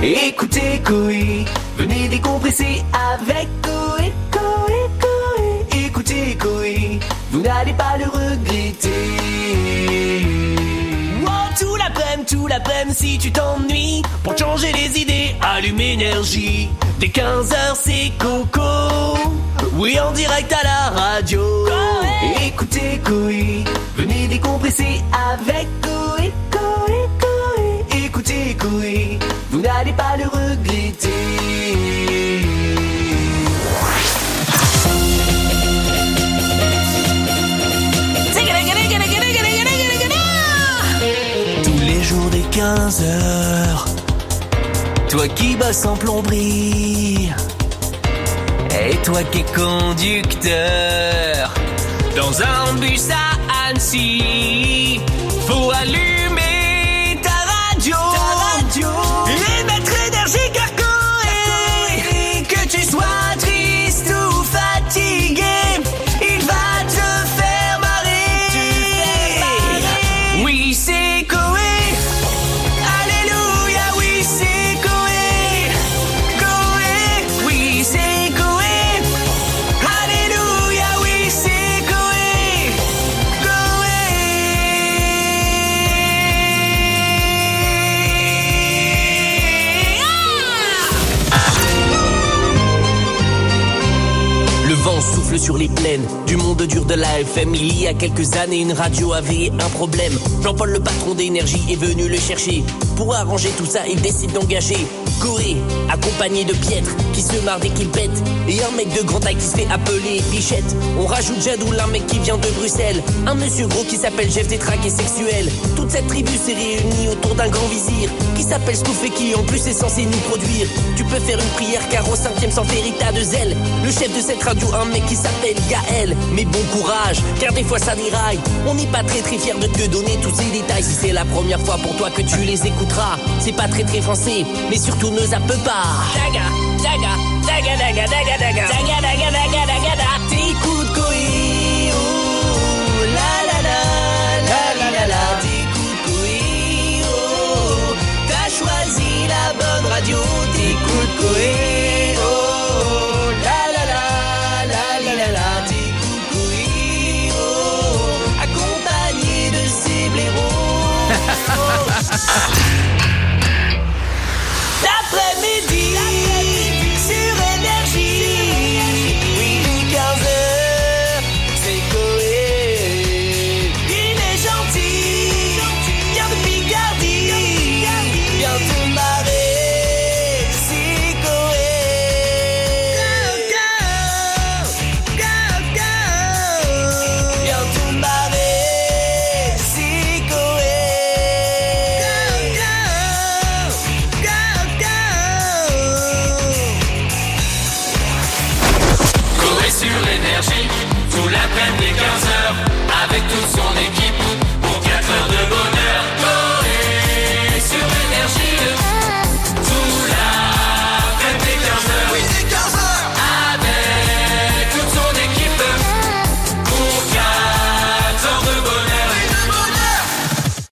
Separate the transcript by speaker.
Speaker 1: Écoutez Coé, venez décompresser avec Coé, Coé, Coé. Écoutez Coé, vous n'allez pas le regretter. Wow, tout l'après-midi, tout l'après-midi, si tu t'ennuies, pour changer les idées, allume énergie. Dès 15h, c'est Coco. Oui, en direct à la radio. Écoutez Coé, pas le regretter. Tous les jours des 15 heures, toi qui bosses en plomberie, et toi qui es conducteur, dans un bus à Annecy,
Speaker 2: souffle sur les plaines du monde dur de la FM. Il y a quelques années, une radio avait un problème. Jean-Paul, le patron d'énergie, est venu le chercher. Pour arranger tout ça, il décide d'engager Corée, accompagné de Pietre, qui se marre dès qu'il pète. Et un mec de grande taille qui se fait appeler Bichette. On rajoute Jadoul, un mec qui vient de Bruxelles. Un monsieur gros qui s'appelle Jeff Détraque et sexuel. Toute cette tribu s'est réunie autour d'un grand vizir qui s'appelle Stouff et qui en plus est censé nous produire. Tu peux faire une prière car au cinquième sans vérita de zèle. Le chef de cette radio, un mec qui s'appelle Gaël. Mais bon courage, car des fois ça déraille. On n'est pas très très fier de te donner tous ces détails. Si c'est la première fois pour toi que tu les c'est pas très très français, mais surtout ne zappe pas. Daga, daga, daga, daga, daga, daga. Daga, daga, daga, daga, daga.
Speaker 3: Ah.